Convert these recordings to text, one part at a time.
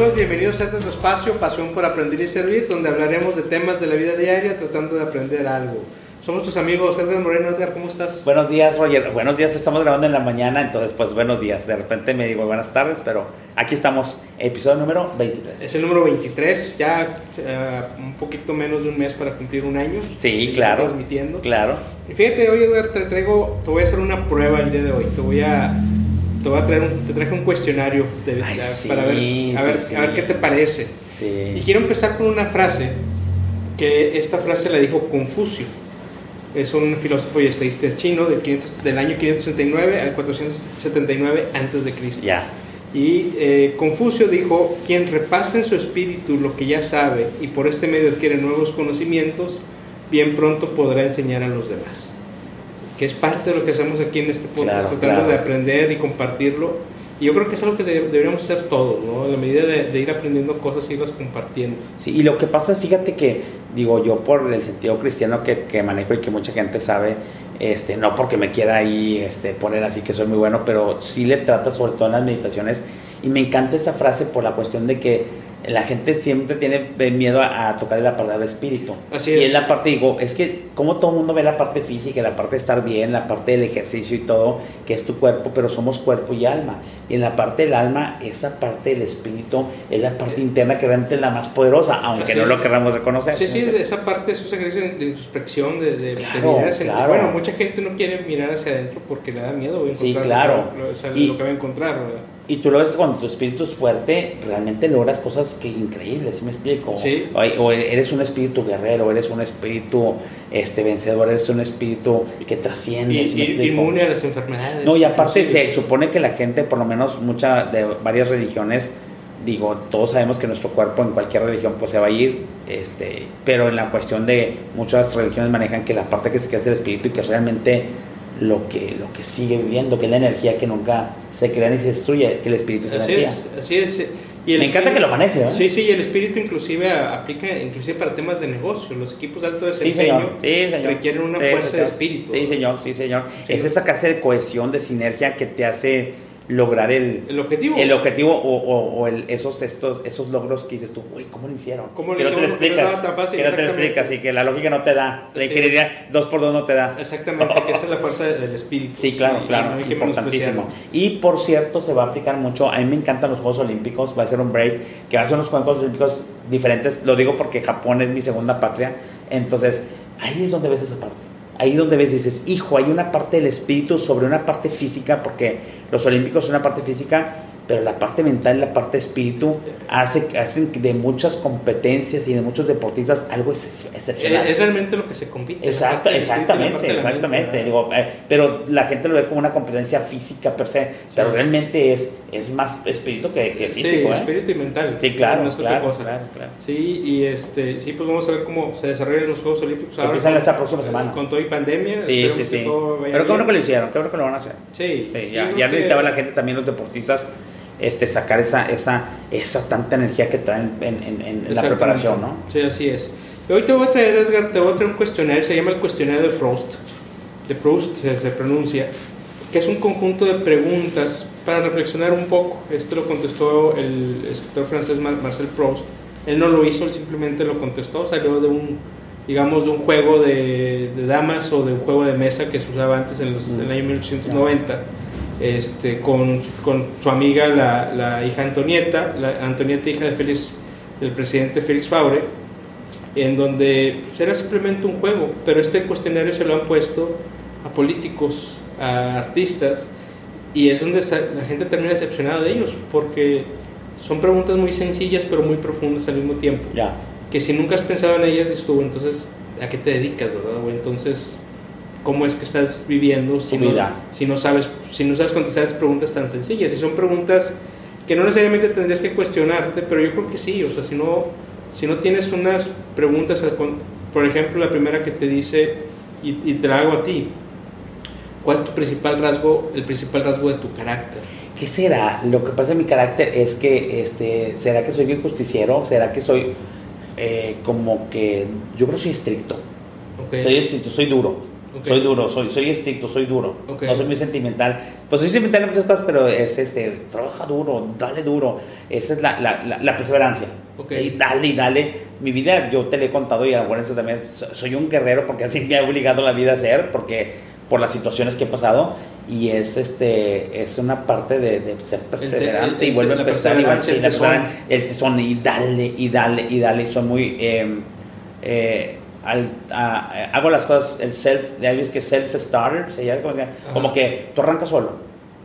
amigos? Bienvenidos a este espacio, Pasión por Aprender y Servir, donde hablaremos de temas de la vida diaria tratando de aprender algo. Somos tus amigos, Edgar Moreno. Edgar, ¿cómo estás? Buenos días, Roger. Buenos días, estamos grabando en la mañana, entonces pues buenos días. De repente me digo buenas tardes, pero aquí estamos, episodio número 23. Es el número 23, ya eh, un poquito menos de un mes para cumplir un año. Sí, claro. Transmitiendo. Claro. Y fíjate, hoy Edgar, te traigo, te voy a hacer una prueba el día de hoy. Te voy a, te voy a traer un, te traje un cuestionario de, Ay, sí, para ver, a, sí, ver, sí. a ver qué te parece. Y quiero empezar con una frase, que esta frase la dijo Confucio. Es un filósofo y estadista chino del, 500 del año 539 al 479 antes de Cristo. Ya. Y eh, Confucio dijo, quien repasa en su espíritu lo que ya sabe y por este medio adquiere nuevos conocimientos, bien pronto podrá enseñar a los demás. Que es parte de lo que hacemos aquí en este podcast, Claro, tratando claro. de aprender y compartirlo. Y yo creo que es algo que de- deberíamos hacer todos, ¿no? En la medida de, de ir aprendiendo cosas y irlas compartiendo. Sí, y lo que pasa es, fíjate que, digo, yo por el sentido cristiano que, que manejo y que mucha gente sabe, este, no porque me quiera ahí este, poner así que soy muy bueno, pero sí le trata sobre todo en las meditaciones. Y me encanta esa frase por la cuestión de que la gente siempre tiene miedo a, a tocar la palabra espíritu. Así Y es. es la parte, digo, es que como todo el mundo ve la parte física, la parte de estar bien, la parte del ejercicio y todo, que es tu cuerpo, pero somos cuerpo y alma. Y en la parte del alma, esa parte del espíritu es la parte interna que realmente es la más poderosa, aunque Así no es. lo queramos reconocer. Sí, sí, esa parte, esos ejercicios de introspección, de, de, mirar hacia claro. Bueno, mucha gente no quiere mirar hacia adentro porque le da miedo encontrar Sí, lo- claro. lo, o sea, Y- lo que va a encontrar. ¿verdad? Y tú lo ves que cuando tu espíritu es fuerte, realmente logras cosas que increíbles, ¿sí me explico? Sí. O, o eres un espíritu guerrero, eres un espíritu este, vencedor, eres un espíritu que trasciende, Y, ¿sí y- inmune a las enfermedades. No, y aparte Sí. se supone que la gente, por lo menos mucha de varias religiones, digo, todos sabemos que nuestro cuerpo en cualquier religión pues se va a ir, este, pero en la cuestión de muchas religiones manejan que la parte que se queda es el espíritu y que realmente lo que, lo que sigue viviendo, que es la energía que nunca se crea ni se destruye, que el espíritu es Así energía. es, así es. Y el Me encanta espíritu- que lo maneje, ¿eh? Sí, sí, y el espíritu inclusive aplica inclusive para temas de negocio. Los equipos de alto Sí, desempeño señor. Sí, señor. requieren una Sí, fuerza de señor. espíritu. Sí, señor. Sí, señor. Sí. Es esa clase de cohesión, de sinergia que te hace lograr el, El objetivo. el objetivo o, o- o el- esos, estos, esos logros que dices tú, uy, ¿cómo lo hicieron? ¿Cómo lo que no te lo hicieron? No explicas. tan fácil, que no te lo explicas y que la lógica no te da. La ingeniería dos por dos no te da. Exactamente, que esa es la fuerza del espíritu. Sí, claro, Y- claro, y no importantísimo. Y por cierto, se va a aplicar mucho. A mí me encantan los Juegos Olímpicos. Va a ser un break, que va a ser unos Juegos Olímpicos diferentes. Lo digo porque Japón es mi segunda patria. Entonces, ahí es donde ves esa parte. Ahí donde ves, dices, hijo, hay una parte del espíritu sobre una parte física, porque los Olímpicos son una parte física, pero la parte mental y la parte espíritu hace, hacen de muchas competencias y de muchos deportistas algo ex- excepcional. Es, es realmente lo que se compite. Exacto, exactamente, mente, exactamente. Digo, eh, pero la gente lo ve como una competencia física per se, pero realmente es, es más espíritu que, que Sí, físico. ¿eh? espíritu y mental. Sí, claro, otra claro, cosa. claro, claro. Sí, y este, sí, pues vamos a ver cómo se desarrollan los Juegos Olímpicos ahora. Empiezan esta próxima semana. Con todo y pandemia. Sí, sí, sí. Pero qué bueno que lo hicieron, qué bueno que lo van a hacer. Sí, Sí, sí, ya ya necesitaba que- la gente también, los deportistas, este, sacar esa, esa, esa tanta energía que traen en, en- en- la preparación, ¿no? Sí, así es. Y hoy te voy a traer, Edgar, te voy a traer un cuestionario, se llama el cuestionario de Proust. De Proust se, se pronuncia, que es un conjunto de preguntas para reflexionar un poco. Esto lo contestó el escritor francés Mar- Marcel Proust. Él no lo hizo, él simplemente lo contestó, salió de un, digamos, de un juego de, de damas o de un juego de mesa que se usaba antes en, los, en el año 1890 este, con, con su amiga, la, la hija Antonieta, la Antonieta, hija de Félix, del presidente Félix Faure, en donde pues, era simplemente un juego, pero este cuestionario se lo han puesto a políticos, a artistas, y es donde la gente termina decepcionada de ellos, porque son preguntas muy sencillas, pero muy profundas al mismo tiempo Ya. que si nunca has pensado en ellas, tú, entonces, ¿a qué te dedicas, verdad? O entonces, ¿cómo es que estás viviendo si, no, si no sabes si no sabes contestar esas preguntas tan sencillas? Y son preguntas que no necesariamente tendrías que cuestionarte, pero yo creo que sí, o sea, si no, si no tienes unas preguntas, por ejemplo, la primera que te dice, y, y te la hago a ti, ¿cuál es tu principal rasgo, el principal rasgo de tu carácter? ¿Qué será? Lo que pasa en mi carácter es que, este, ¿será que soy bien justiciero? ¿Será que soy eh, como que, yo creo que soy estricto? ¿Ok? Soy estricto, soy duro. Ok. Soy duro, soy, soy estricto, soy duro. Ok. No soy muy sentimental. Pues soy sentimental en muchas cosas, pero es este, trabaja duro, dale duro. Esa es la, la, la, la perseverancia. Ok. Y dale, y dale. Mi vida, yo te lo he contado y bueno, eso también, so- soy un guerrero porque así me ha obligado la vida a ser, porque por las situaciones que he pasado. Y es este es una parte de, de ser perseverante el- y vuelve a empezar y va- tesón. perseverancia, el tesón y dale y dale y dale. Y soy muy. eh, eh, al- a- a- hago las cosas, el self, ya ves que self-starter, se llama, como, se llama? Ajá. como que tú arrancas solo.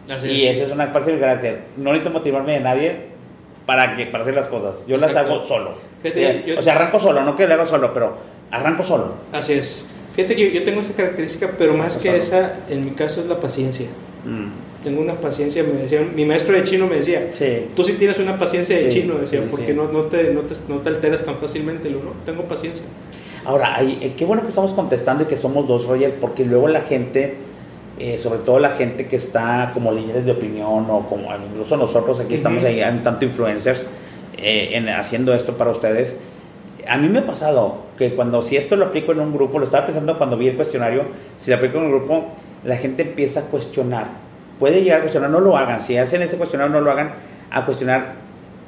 Así y es. esa es una parte de mi carácter. No necesito motivarme de nadie para, que, para hacer las cosas. Yo las Exacto. hago solo. Fíjate, Sí, yo- o sea, arranco solo, no que lo hago solo, pero arranco solo. Así es. Fíjate que yo, yo tengo esa característica, pero más que esa, en mi caso es la paciencia. Mm, Tengo una paciencia, me decía, mi maestro de chino me decía, Sí. tú sí tienes una paciencia de Sí, chino, decía, sí, porque. No, no, te, no, te, no te alteras tan fácilmente, no, tengo paciencia. Ahora, hay- eh, qué bueno que estamos contestando y que somos dos, Roger, porque luego la gente, eh, sobre todo la gente que está como líderes de opinión o como incluso nosotros aquí estamos Ujú. ahí, hay tanto influencers eh, en, haciendo esto para ustedes. A mí me ha pasado que cuando, si esto lo aplico en un grupo, lo estaba pensando cuando vi el cuestionario, si lo aplico en un grupo, la gente empieza a cuestionar. Puede llegar a cuestionar, no lo hagan, si hacen este cuestionario, no lo hagan, a cuestionar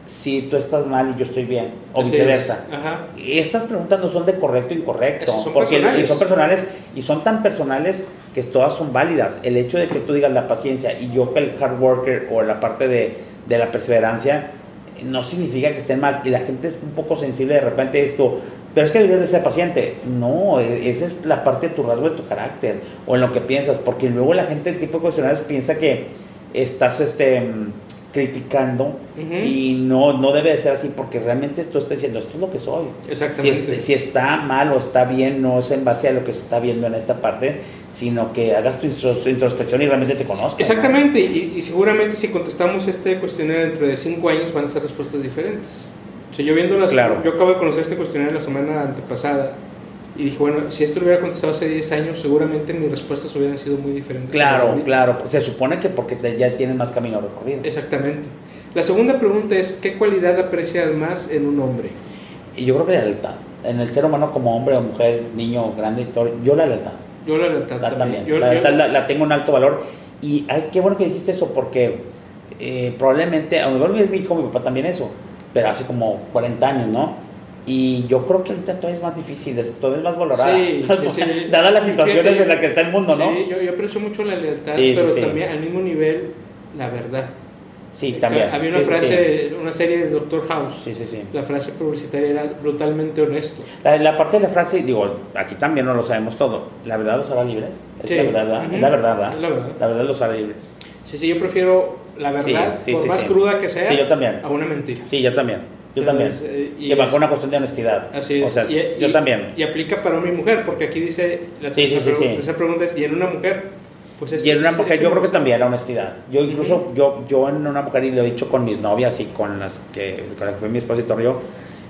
si tú estás mal y yo estoy bien, o Así viceversa. es. Ajá. Y Estas preguntas no son de correcto o incorrecto, son porque personales. y son personales y son tan personales que todas son válidas. El hecho de que tú digas la paciencia y yo que el hard worker o la parte de, de la perseverancia no significa que estén mal. Y la gente es un poco sensible de repente a esto, pero es que deberías de ser paciente. No, e- esa es la parte de tu rasgo de tu carácter o en lo que piensas, porque luego la gente, tipo de cuestionarios, piensa que estás este, criticando y no, no debe de ser así porque realmente tú estás diciendo esto es lo que soy. Si, Exactamente. es- si está mal o está bien, no es en base a lo que se está viendo en esta parte, sino que hagas tu intros- tu introspección y realmente te conozcas. ¿no? Exactamente, y, y seguramente si contestamos este cuestionario dentro de cinco años van a ser respuestas diferentes. O sea, yo viendo las, Claro. yo acabo de conocer este cuestionario la semana antepasada y dije, bueno, si esto lo hubiera contestado hace 10 años, seguramente mis respuestas hubieran sido muy diferentes. Claro, claro. Se supone que porque te- ya tienes más camino recorrido. Exactamente. La segunda pregunta es, ¿qué cualidad aprecias más en un hombre? Y yo creo que la lealtad. En el ser humano como hombre o mujer, niño, grande, yo la lealtad. Yo la lealtad La- también. también. Yo- la yo- lealtad la, la tengo en alto valor. Y ay, qué bueno que dijiste eso, porque eh, probablemente, a lo mejor mi hijo, mi papá también eso, pero hace como 40 años, ¿no? Y yo creo que ahorita todo es más difícil, todo es más valorado. Sí, sí, sí. Dadas las Sí, situaciones en las que está el mundo, ¿no? Sí, yo, yo aprecio mucho la lealtad, Sí, sí, pero sí. también al mismo nivel la verdad. Sí, también. Había una Sí, sí, frase, una serie de Doctor House. Sí, sí, sí. La frase publicitaria era brutalmente honesto. La, la parte de la frase, digo, aquí también no lo sabemos todo. ¿La verdad los hará libres? Es Sí. la verdad, ¿verdad? Ujú. Es la verdad. Es la verdad. La verdad los hará libres. Sí, sí, yo prefiero la verdad, Sí, sí, por sí, más sí. cruda que sea, Sí, yo también. a una mentira. Sí, yo también. Yo también. eh, y que va con una cuestión de honestidad. Así es. O sea, Y- yo y- también. Y aplica para hombre y mujer, porque aquí dice, la Sí, sí, tercera sí, sí. pregunta- pregunta es, ¿y en una mujer? Pues es, Y en una es- mujer, es yo creo que también la honestidad. Yo incluso, yo, yo en una mujer, y lo he dicho con mis novias y con las que, con la que fue mi esposa y todo yo,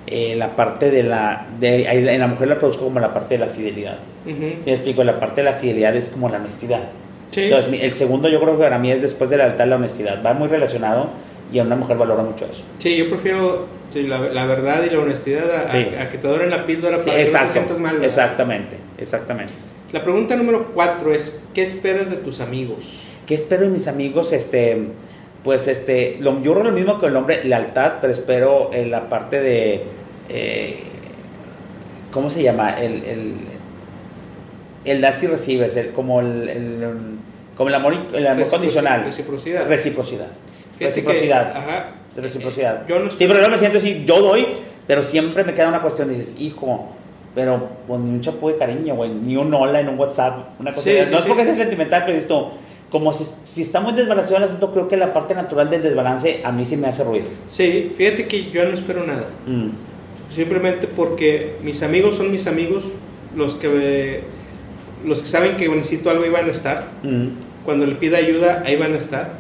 eh, la parte de la, de, en la mujer la produzco como la parte de la fidelidad. Ujú. Si me explico, la parte de la fidelidad es como la honestidad. Sí. Entonces, el segundo yo creo que para mí es después de la lealtad la honestidad. Va muy relacionado y a una mujer valora mucho eso. Sí, yo prefiero la, la verdad y la honestidad a, a- Sí. a que te doren la píldora Sí, para que no te sientas mal. ¿verdad? exactamente, exactamente. La pregunta número cuatro es, ¿qué esperas de tus amigos? ¿Qué espero de mis amigos? Este, pues este, lo, yo creo lo mismo que el nombre, lealtad, pero espero en la parte de, eh, ¿cómo se llama? El, el, el das y recibes, el, como el, el, como el amor, el amor condicional. Reciprocidad. Reciprocidad. Reciprocidad. que- ajá. Reciprocidad. Yo no Sí, pero yo me siento así, yo doy, pero siempre me queda una cuestión, dices, hijo, pero pues ni un chapu de cariño, güey, ni un hola en un WhatsApp, una cosa Sí, de- sí, No es porque sea sentimental, pero esto, como si, si está muy desbalanceado el asunto, creo que la parte natural del desbalance a mí sí me hace ruido. Sí, fíjate que yo no espero nada. Mm. Simplemente porque mis amigos son mis amigos, los que, los que saben que necesito algo ahí van a estar. Mm. Cuando le pida ayuda, ahí van a estar.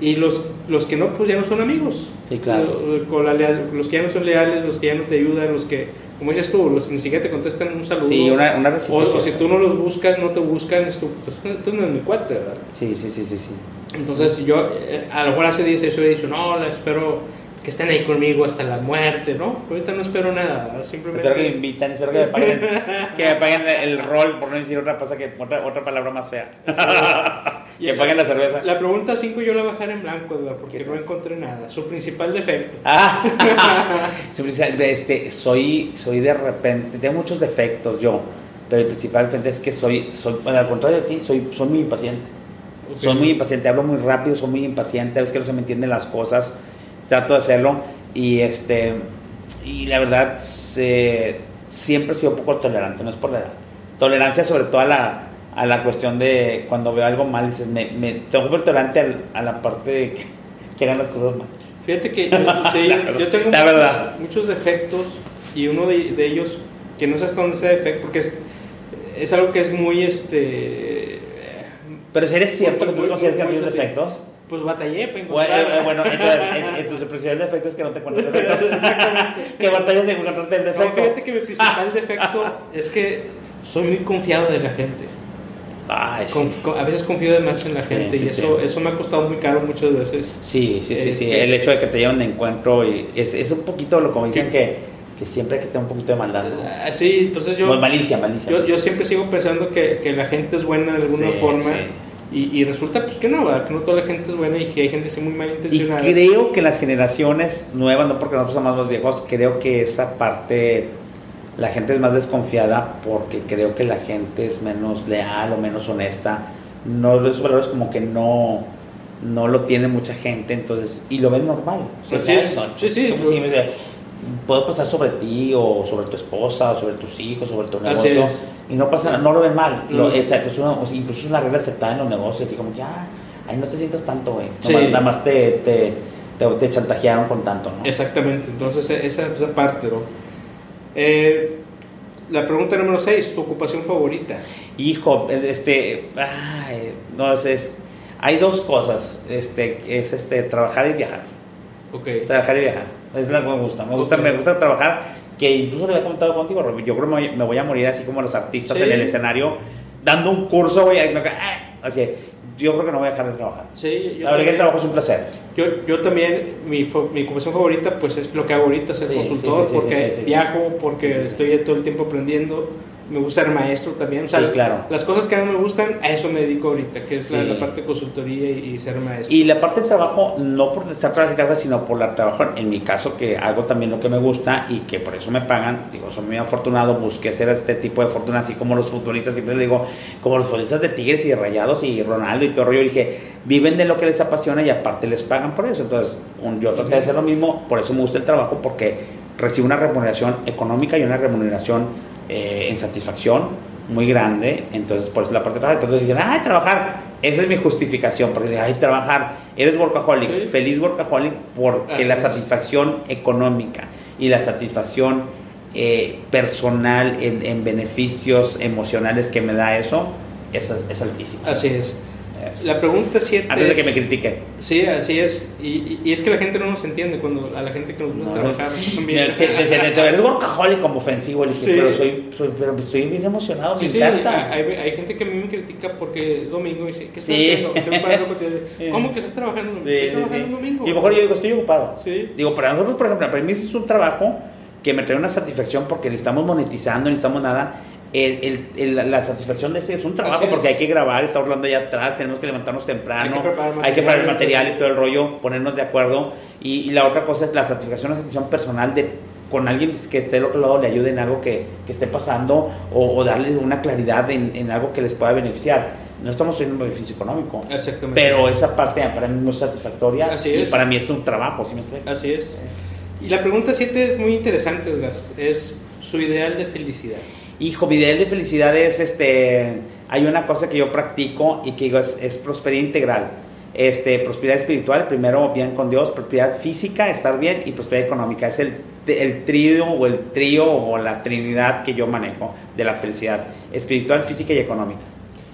Y los, los que no, pues ya no son amigos. Sí, claro. Con la leal- los que ya no son leales, los que ya no te ayudan, los que, como dices tú, los que ni siquiera te contestan un saludo. Sí, una, una o, o si tú no los buscas, no te buscan, es tu, entonces no es mi cuate, ¿verdad? Sí, sí, sí, sí, sí. Entonces yo, eh, a lo mejor hace 10 años yo he dicho, no, la espero que estén ahí conmigo hasta la muerte, ¿no? Ahorita no espero nada, simplemente... Espero que me invitan, espero que me paguen, que me paguen el rol, por no decir otra cosa que otra, otra palabra más fea. que paguen la cerveza. La pregunta 5 yo la voy a dejar en blanco, ¿verdad? porque no encontré nada. Su principal defecto. Ah, su principal, este, soy, soy de repente, tengo muchos defectos yo, pero el principal defecto es que soy, soy al contrario, sí, soy, soy muy impaciente. Soy muy impaciente, hablo muy rápido, soy muy impaciente, a veces que no se me entienden las cosas trato de hacerlo y este y la verdad siempre he sido un poco tolerante, no es por la edad. Tolerancia sobre todo a la, a la cuestión de cuando veo algo mal, dices, me, me tengo que tolerante a, la parte de que, hagan las cosas mal. Fíjate que yo, tengo muchos, muchos, defectos y uno de, ellos, que no sé hasta dónde sea defecto, porque es, es algo que es muy, este... Pero si eres cierto que tú consideras que hay defectos pues batallé para encontrar. Bueno, bueno entonces, entonces, el principal defecto es que no te encuentras defectos. Exactamente. que batallas en encontrarte el defecto. No, fíjate que mi principal defecto es que soy muy confiado de la gente. Ay, a veces confío de más en la gente y eso, eso me ha costado muy caro muchas veces. Sí, sí, sí, sí. El hecho de que te lleven de encuentro y es, es un poquito lo como dicen que, que siempre hay que tener un poquito de maldad. Ah, sí, entonces yo... Pues malicia, malicia. Yo, yo, siempre sigo pensando que, que, la gente es buena de alguna forma. Y, resulta pues que no, que no toda la gente es buena y que hay gente así muy malintencionada. Y creo que las generaciones nuevas, no porque nosotros somos más viejos, creo que esa parte la gente es más desconfiada porque creo que la gente es menos leal o menos honesta. No, esos valores como que no, no lo tiene mucha gente, entonces, y lo ven normal. sí, sí, sí, puedo pasar sobre ti o sobre tu esposa o sobre tus hijos, sobre tu negocio y no pasa no lo ven mal. Lo, mm. esa, incluso es una regla aceptada en los negocios, así como ya, ahí no te sientas tanto, güey. Nada más te, te, te, chantajearon con tanto, ¿no? Exactamente, entonces e, esa, esa parte, ¿no? Eh, la pregunta número 6, ¿tu ocupación favorita? Hijo, este, ay, no, es, hay dos cosas, este, es este, trabajar y viajar. Okay. Trabajar y viajar, es lo que me gusta, me gusta, me gusta trabajar que incluso le había comentado contigo, yo creo que me voy a morir así como los artistas en el escenario, dando un curso, güey, ah", así, yo creo que no voy a dejar de trabajar. Sí, yo la verdad que el trabajo es un placer. Yo, yo también, mi, mi ocupación favorita, pues es lo que hago ahorita, ser consultor, porque viajo, porque estoy todo el tiempo aprendiendo me gusta ser maestro también. sí, claro. Las cosas que a mí me gustan, a eso me dedico ahorita, que es la, parte de consultoría y, ser maestro. Y la parte de trabajo, no por estar trabajando, sino por la trabajo, en mi caso, que hago también lo que me gusta y que por eso me pagan. Digo, soy muy afortunado, busqué ser este tipo de fortuna, así como los futbolistas, siempre le digo, como los futbolistas de Tigres y de Rayados y Ronaldo y todo rollo. dije, viven de lo que les apasiona y aparte les pagan por eso. Entonces, yo traté de hacer lo mismo, por eso me gusta el trabajo, porque recibo una remuneración económica y una remuneración eh, en satisfacción muy grande, entonces por eso la parte de trabajar, entonces dicen, ay, trabajar, esa es mi justificación, porque ay, trabajar, eres workaholic, feliz workaholic porque la satisfacción económica y la satisfacción eh, personal en, en, beneficios emocionales que me da eso es, es altísima. Así es. La pregunta 7. Antes de que me critiquen. Sí, así es. Y, y, es que la gente no nos entiende cuando a la gente que nos gusta trabajar también. Eres workaholic como ofensivo. Le dije, pero, soy, pero estoy bien emocionado. Sí, me sí, encanta. Hay, hay, gente que a mí me critica porque es domingo y dice, ¿qué estás haciendo? Estoy ¿Cómo que estás trabajando? Estoy trabajando un domingo. Y mejor yo digo, estoy ocupado. Sí. Digo, para nosotros, por ejemplo, para mí es un trabajo que me trae una satisfacción porque ni estamos monetizando, ni estamos nada el, el, la satisfacción de este es un trabajo porque hay que grabar, está hablando allá atrás, tenemos que levantarnos temprano, hay que preparar, el material y todo el rollo, ponernos de acuerdo. Y, la otra cosa es la satisfacción, la satisfacción personal de con alguien que esté al otro lado le ayude en algo que, que esté pasando o, darle una claridad en, en, algo que les pueda beneficiar. No estamos teniendo un beneficio económico, pero esa parte para mí no es satisfactoria y para mí es un trabajo, ¿sí me explico? Así es. Y la pregunta 7 es muy interesante, Edgar, es su ideal de felicidad. Hijo, mi ideal de felicidad es, este, hay una cosa que yo practico y que digo es, prosperidad integral. Este, prosperidad espiritual, primero bien con Dios, prosperidad física, estar bien y prosperidad económica. Es el, el trío o el trío o la trinidad que yo manejo de la felicidad, espiritual, física y económica.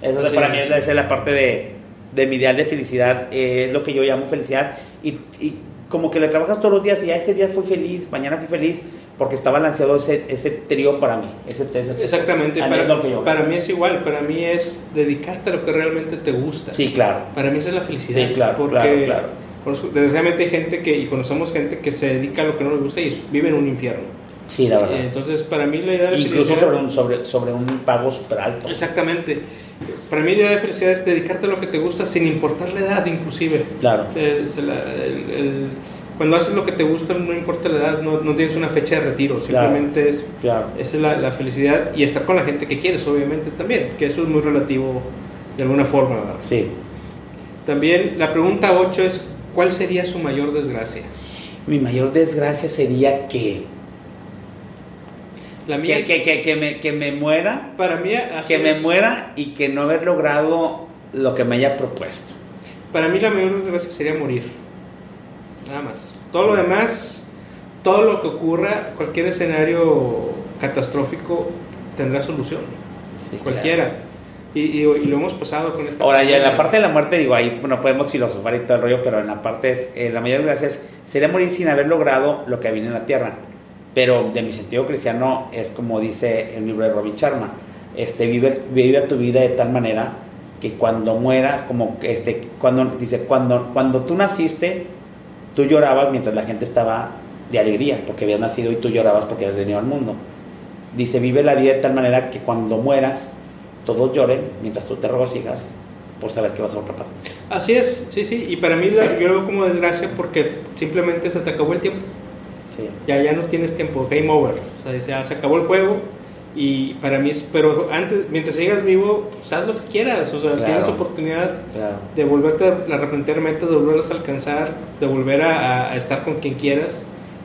Eso es, para mí es, es la parte de, de, mi ideal de felicidad, eh, es lo que yo llamo felicidad y, y como que le trabajas todos los días y ya ese día fui feliz, mañana fui feliz, porque está balanceado ese, ese trío para mí. Ese, Exactamente, para, para mí es igual, para mí es dedicarte a lo que realmente te gusta. Sí, claro. Para mí esa es la felicidad. Sí, claro, porque claro, Conozco, desgraciadamente hay gente que, y conocemos gente que se dedica a lo que no le gusta y vive en un infierno. Sí, la verdad. Eh, Entonces, para mí la idea de Incluso sobre un, sobre, sobre un pago súper alto. Exactamente. Para mí la idea de felicidad es dedicarte a lo que te gusta sin importar la edad, inclusive. Claro. Eh, se la- el- el- cuando haces lo que te gusta, no importa la edad, no, no tienes una fecha de retiro, Claro. simplemente es Claro. esa es la, la felicidad y estar con la gente que quieres, obviamente también, que eso es muy relativo de alguna forma. ¿verdad? Sí. También la pregunta 8 es, ¿cuál sería su mayor desgracia? Mi mayor desgracia sería que, La mía que, es- que, que, que me, que me muera, para mí, así que me es. muera y que no haber logrado lo que me haya propuesto. Para mí la mayor desgracia sería morir. Nada más. Todo lo demás, todo lo que ocurra, cualquier escenario catastrófico tendrá solución. Sí, Cualquiera. Y, y- y lo hemos pasado con esta Ahora, ya en la parte de la muerte, digo, ahí no podemos filosofar y todo el rollo, pero en la parte es, eh, la mayor desgracia es, sería morir sin haber logrado lo que viene en la tierra. Pero de mi sentido cristiano es como dice el libro de Robin Sharma, este, vive, vive tu vida de tal manera que cuando mueras, como este, cuando, dice, cuando, cuando tú naciste, tú llorabas mientras la gente estaba de alegría, porque habías nacido y tú llorabas porque habías venido al mundo. Dice, vive la vida de tal manera que cuando mueras, todos lloren mientras tú te regocijas por saber que vas a otra parte. Así es, sí, sí. Y para mí la- yo lo veo como desgracia porque simplemente se te acabó el tiempo. Sí. Ya, ya no tienes tiempo, game over. O sea, ya se acabó el juego. Y para mí es, pero antes, mientras sigas vivo, pues haz lo que quieras. O sea, Claro. tienes oportunidad Claro. de volverte a replantear metas, de volverlas a alcanzar, de volver a, a- estar con quien quieras,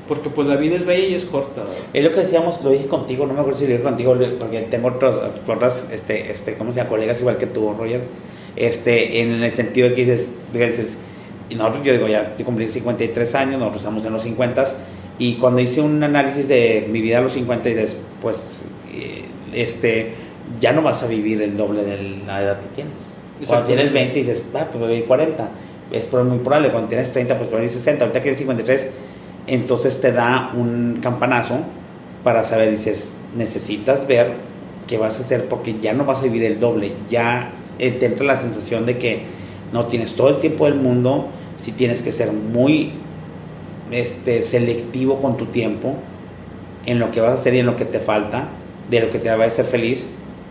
porque pues la vida es bella y es corta. ¿verdad? Es lo que decíamos, lo dije contigo, no me acuerdo si lo dije contigo, porque tengo otros, otras, este, este, ¿cómo se llama? Colegas igual que tú, Roger, este, en el sentido de que dices, dices, y nosotros, yo digo, ya cumplí 53 años, nosotros estamos en los 50, y cuando hice un análisis de mi vida a los 50, dices, pues, este, ya no vas a vivir el doble de la edad que tienes. Cuando tienes 20 dices, ah, pues voy a vivir 40. Es muy probable. Cuando tienes 30, pues voy a vivir 60. Ahorita que tienes 53, entonces te da un campanazo para saber, dices, necesitas ver qué vas a hacer porque ya no vas a vivir el doble. Ya eh, te entra la sensación de que no tienes todo el tiempo del mundo, si tienes que ser muy este, selectivo con tu tiempo en lo que vas a hacer y en lo que te falta, de lo que te va a hacer feliz,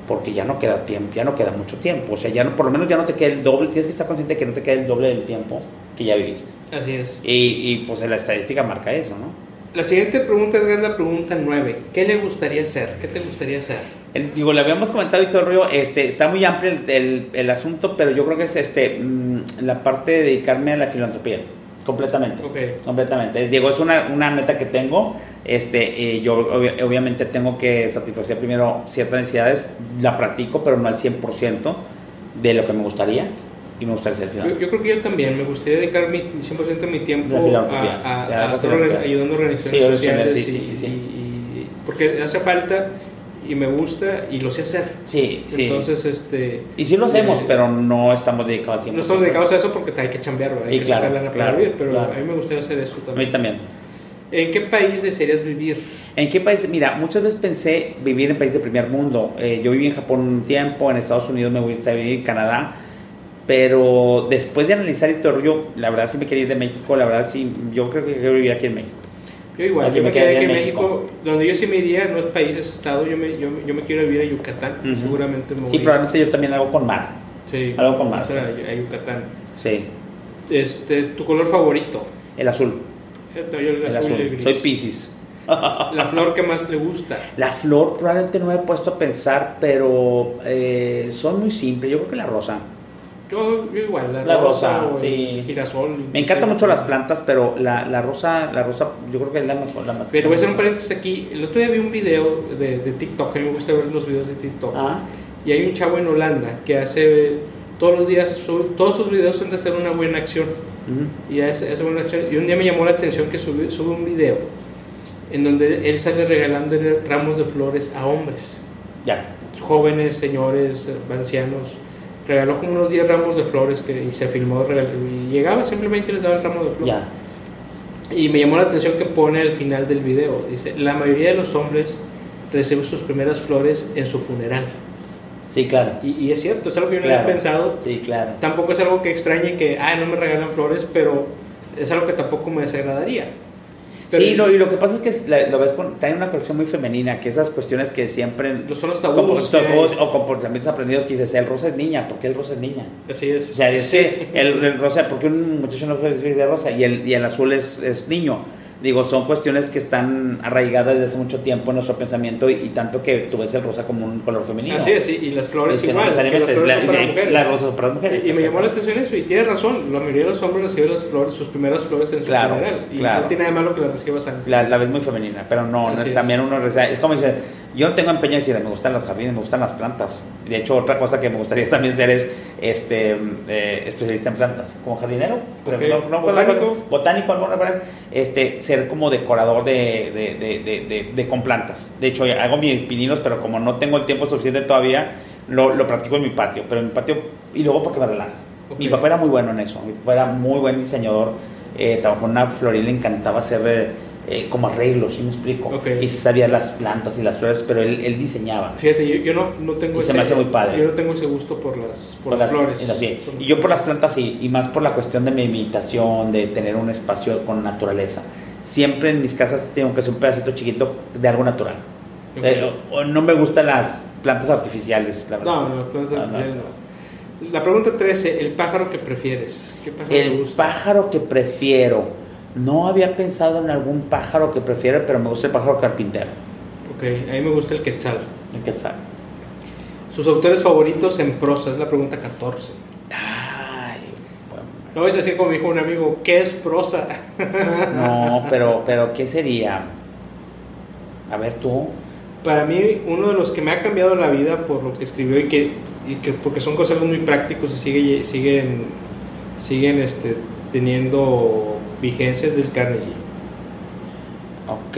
porque ya no queda tiempo, ya no queda mucho tiempo. O sea, ya no, por lo menos ya no te queda el doble, tienes que estar consciente de que no te queda el doble del tiempo que ya viviste. Así es. Y, y pues la estadística marca eso, ¿no? La siguiente pregunta es la pregunta 9. ¿Qué le gustaría hacer? ¿Qué te gustaría hacer? El- digo, le habíamos comentado y todo el rollo, este, está muy amplio el, el- el asunto, pero yo creo que es este, mm, la parte de dedicarme a la filantropía, completamente. Ok. Completamente. Digo, es una, una meta que tengo. Este, eh, yo obvi- obviamente tengo que satisfacer primero ciertas necesidades, la practico, pero no al 100% de lo que me gustaría. Y me gustaría ser Yo, filántropo. yo creo que yo también. Me gustaría dedicar mi 100% de mi tiempo a, a- a la estar ayudando a organizaciones Sí, sociales. sí, sí. y- y- porque hace falta y me gusta y lo sé hacer. Sí, sí. Entonces, este. y sí lo hacemos, eh, pero no estamos dedicados al 100%. No estamos dedicados a eso porque hay que chambear, ¿verdad? Hay Y que claro, para claro, vivir, pero claro. a mí me gustaría hacer eso A mí también. también. ¿En qué país desearías vivir? ¿En qué país? Mira, muchas veces pensé vivir en países de primer mundo. Eh, yo viví en Japón un tiempo, en Estados Unidos me voy a vivir en Canadá, pero después de analizar y todo, yo la verdad sí me quería ir de México, la verdad sí, yo creo que quiero vivir aquí en México. Yo igual, Aquí yo me quedé en en México, donde yo sí me iría, no es país, es estado, yo me, yo, yo me quiero vivir a Yucatán, seguramente me voy. Sí, probablemente yo también hago con mar. Sí, algo con más, o sea, a Yucatán. Sí, Este, ¿Tu color favorito? el azul, yo el el azul y el azul. gris. Soy Pisces. La flor que más le gusta. La flor probablemente no me he puesto a pensar, pero eh, son muy simples. Yo creo que la rosa. Yo, yo igual, la, La rosa, rosa, sí. girasol. Me encantan mucho las plantas, pero la, la rosa, la rosa, yo creo que es la mejor, la más. Pero voy a hacer un paréntesis aquí. El otro día vi un video de, de TikTok, a mí me gusta ver los videos de TikTok. Ah, Y hay un chavo en Holanda que hace todos los días, sube- todos sus videos son de hacer una buena acción. ujú. Y hace, hace buena acción. Y un día me llamó la atención que sube, sube un video en donde él sale regalando ramos de flores a hombres, ya. jóvenes, señores, ancianos. Regaló como unos 10 ramos de flores que, y se filmó. Y llegaba simplemente y les daba el ramo de flores. Y me llamó la atención que pone al final del video, dice, la mayoría de los hombres reciben sus primeras flores en su funeral. Sí, claro. Y, y es cierto, es algo que yo no había pensado. Sí, claro. Tampoco es algo que extrañe que, ah, no me regalan flores, pero es algo que tampoco me desagradaría. Sí, y lo que pasa es que la, lo ves con, está en una colección muy femenina, que esas cuestiones que siempre... Los son los tabús. o comportamientos aprendidos que dices, el rosa es niña, ¿por qué el rosa es niña? Así es. O sea, es que el, el, rosa, ¿por qué un muchacho no vestir de rosa? Y el, y el azul es, es niño digo, son cuestiones que están arraigadas desde hace mucho tiempo en nuestro pensamiento y, tanto que tú ves el rosa como un color femenino. Así es, y las flores igual. las flores la, son para mujeres. Las rosas son para mujeres. Y, me llamó la atención eso, y tienes razón, la mayoría de los hombres reciben las flores, sus primeras flores en su claro, Y no tiene nada de malo que las recibas antes. La, la ves muy femenina, pero no, no también uno, es como dice yo no tengo empeño en decir, me gustan los jardines, me gustan las plantas. De hecho, otra cosa que me gustaría también ser es este, eh, especialista en plantas, como jardinero, pero no, no, botánico, botánico alguna este, ser como decorador de, de, de, de, con plantas. De hecho, hago mis pininos, pero como no tengo el tiempo suficiente todavía, lo, lo practico en mi patio, pero en mi patio, y luego porque me relaja. Mi papá era muy bueno en eso, mi papá era muy buen diseñador, eh, trabajó en una florería, le encantaba hacer... Eh, eh, como arreglos, ¿sí me explico? Y sabía las plantas y las flores, pero él, él diseñaba. Fíjate, yo, yo no, no, tengo ese, se me hace muy padre. Yo no tengo ese gusto por las, por, las, flores. Y, yo por las plantas sí, y más por la cuestión de mi imitación, de tener un espacio con naturaleza. Siempre en mis casas tengo que hacer un pedacito chiquito de algo natural. no me gustan las plantas artificiales, la verdad. No, no, plantas artificiales no. La pregunta 13, el pájaro que prefieres. ¿Qué pájaro el pájaro que prefiero no había pensado en algún pájaro que prefiera, pero me gusta el pájaro carpintero. Ok, a mí me gusta el quetzal. El quetzal. ¿Sus autores favoritos en prosa? Es la pregunta 14. Ay, bueno. No voy a decir como dijo un amigo, ¿qué es prosa? no, pero, pero ¿qué sería? A ver tú. Para mí, uno de los que me ha cambiado la vida por lo que escribió y que, y que porque son cosas muy prácticos y sigue, siguen, siguen este, teniendo vigencias del Carnegie. Ok.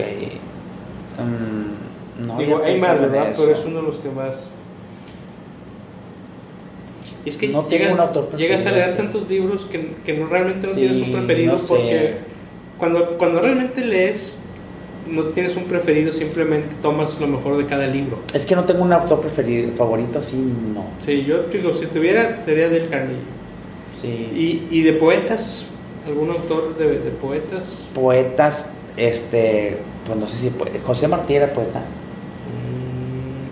Um, no Digo, hay más, ¿verdad? Pero es uno de los que más. es que no llegas, llegas a leer tantos libros que, que no, realmente no tienes un preferido porque cuando, cuando realmente lees no tienes un preferido, simplemente tomas lo mejor de cada libro. Es que no tengo un autor preferido, favorito así, no. Sí, yo digo, si tuviera, sería del Carnegie. Sí. Y, y de poetas, ¿Algún autor de, de, poetas? Poetas, este, pues no sé si. José Martí era poeta. Mm.